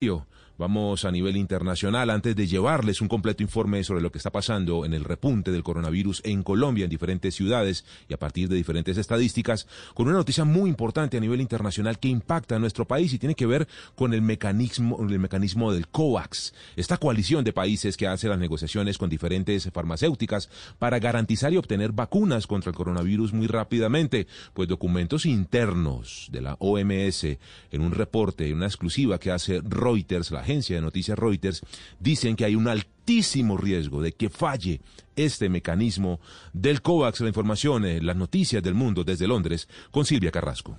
Yo. Vamos a nivel internacional. Antes de llevarles un completo informe sobre lo que está pasando en el repunte del coronavirus en Colombia, en diferentes ciudades y a partir de diferentes estadísticas, con una noticia muy importante a nivel internacional que impacta a nuestro país y tiene que ver con el mecanismo, el mecanismo del COVAX, esta coalición de países que hace las negociaciones con diferentes farmacéuticas para garantizar y obtener vacunas contra el coronavirus muy rápidamente, pues documentos internos de la OMS en un reporte, en una exclusiva que hace Reuters, la agencia de noticias Reuters, dicen que hay un altísimo riesgo de que falle este mecanismo del COVAX. La información, las noticias del mundo desde Londres, con Silvia Carrasco.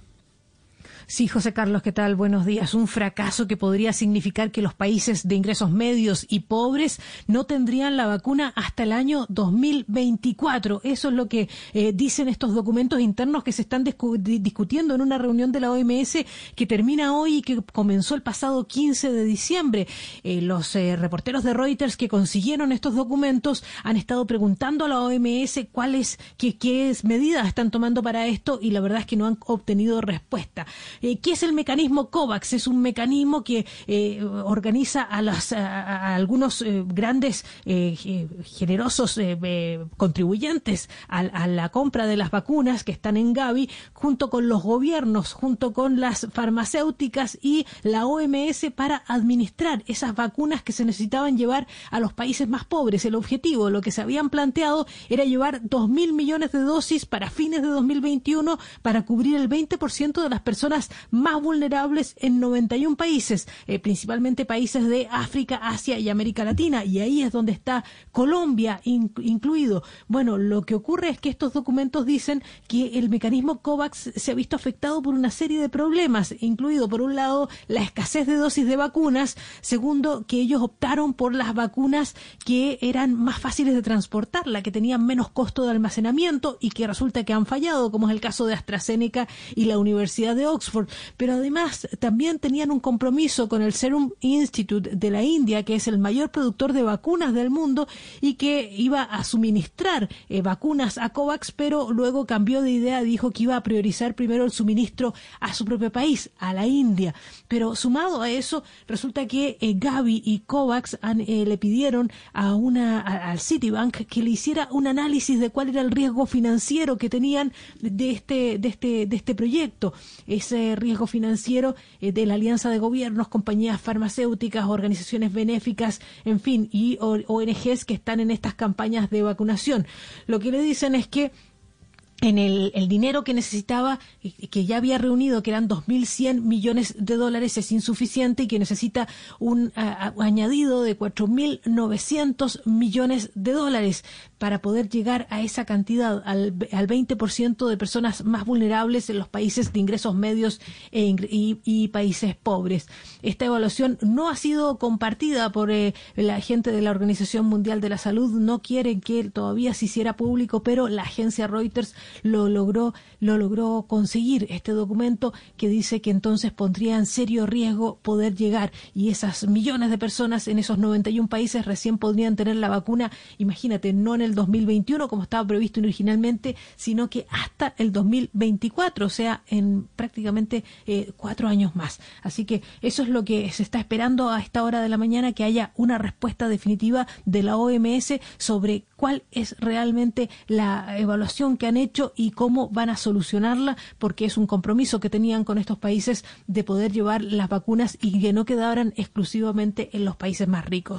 Sí, José Carlos, ¿qué tal? Buenos días. Un fracaso que podría significar que los países de ingresos medios y pobres no tendrían la vacuna hasta el año 2024. Eso es lo que eh, dicen estos documentos internos que se están discutiendo en una reunión de la OMS que termina hoy y que comenzó el pasado 15 de diciembre. Eh, los eh, reporteros de Reuters que consiguieron estos documentos han estado preguntando a la OMS cuáles, qué, qué medidas están tomando para esto y la verdad es que no han obtenido respuesta. Eh, ¿Qué es el mecanismo COVAX? Es un mecanismo que eh, organiza a, algunos eh, grandes generosos contribuyentes a, la compra de las vacunas que están en Gavi, junto con los gobiernos, junto con las farmacéuticas y la OMS para administrar esas vacunas que se necesitaban llevar a los países más pobres. El objetivo, lo que se habían planteado, era llevar dos mil millones de dosis para fines de 2021 para cubrir el 20% de las personas más vulnerables en 91 países, eh, principalmente países de África, Asia y América Latina. Y ahí es donde está Colombia incluido. Bueno, lo que ocurre es que estos documentos dicen que el mecanismo COVAX se ha visto afectado por una serie de problemas, incluido por un lado la escasez de dosis de vacunas, segundo que ellos optaron por las vacunas que eran más fáciles de transportar, la que tenían menos costo de almacenamiento y que resulta que han fallado, como es el caso de AstraZeneca y la Universidad de Oxford pero además también tenían un compromiso con el Serum Institute de la India, que es el mayor productor de vacunas del mundo y que iba a suministrar eh, vacunas a COVAX, pero luego cambió de idea, dijo que iba a priorizar primero el suministro a su propio país, a la India. Pero sumado a eso, resulta que eh, Gavi y COVAX eh, le pidieron a una, al Citibank que le hiciera un análisis de cuál era el riesgo financiero que tenían de este, de este, de este proyecto. Ese riesgo financiero eh, de la alianza de gobiernos, compañías farmacéuticas, organizaciones benéficas, en fin, y ONGs que están en estas campañas de vacunación. Lo que le dicen es que en el, dinero que necesitaba, que ya había reunido, que eran 2.100 millones de dólares, es insuficiente y que necesita un añadido de 4.900 millones de dólares para poder llegar a esa cantidad, al, al 20% de personas más vulnerables en los países de ingresos medios e y, países pobres. Esta evaluación no ha sido compartida por eh, la gente de la Organización Mundial de la Salud, no quieren que todavía se hiciera público, pero la agencia Reuters lo logró, lo logró conseguir este documento que dice que entonces pondría en serio riesgo poder llegar y esas millones de personas en esos 91 países recién podrían tener la vacuna, imagínate, no en el 2021 como estaba previsto originalmente, sino que hasta el 2024, o sea, en prácticamente eh, cuatro años más. Así que eso es lo que se está esperando a esta hora de la mañana, que haya una respuesta definitiva de la OMS sobre cuál es realmente la evaluación que han y cómo van a solucionarla, porque es un compromiso que tenían con estos países de poder llevar las vacunas y que no quedaran exclusivamente en los países más ricos.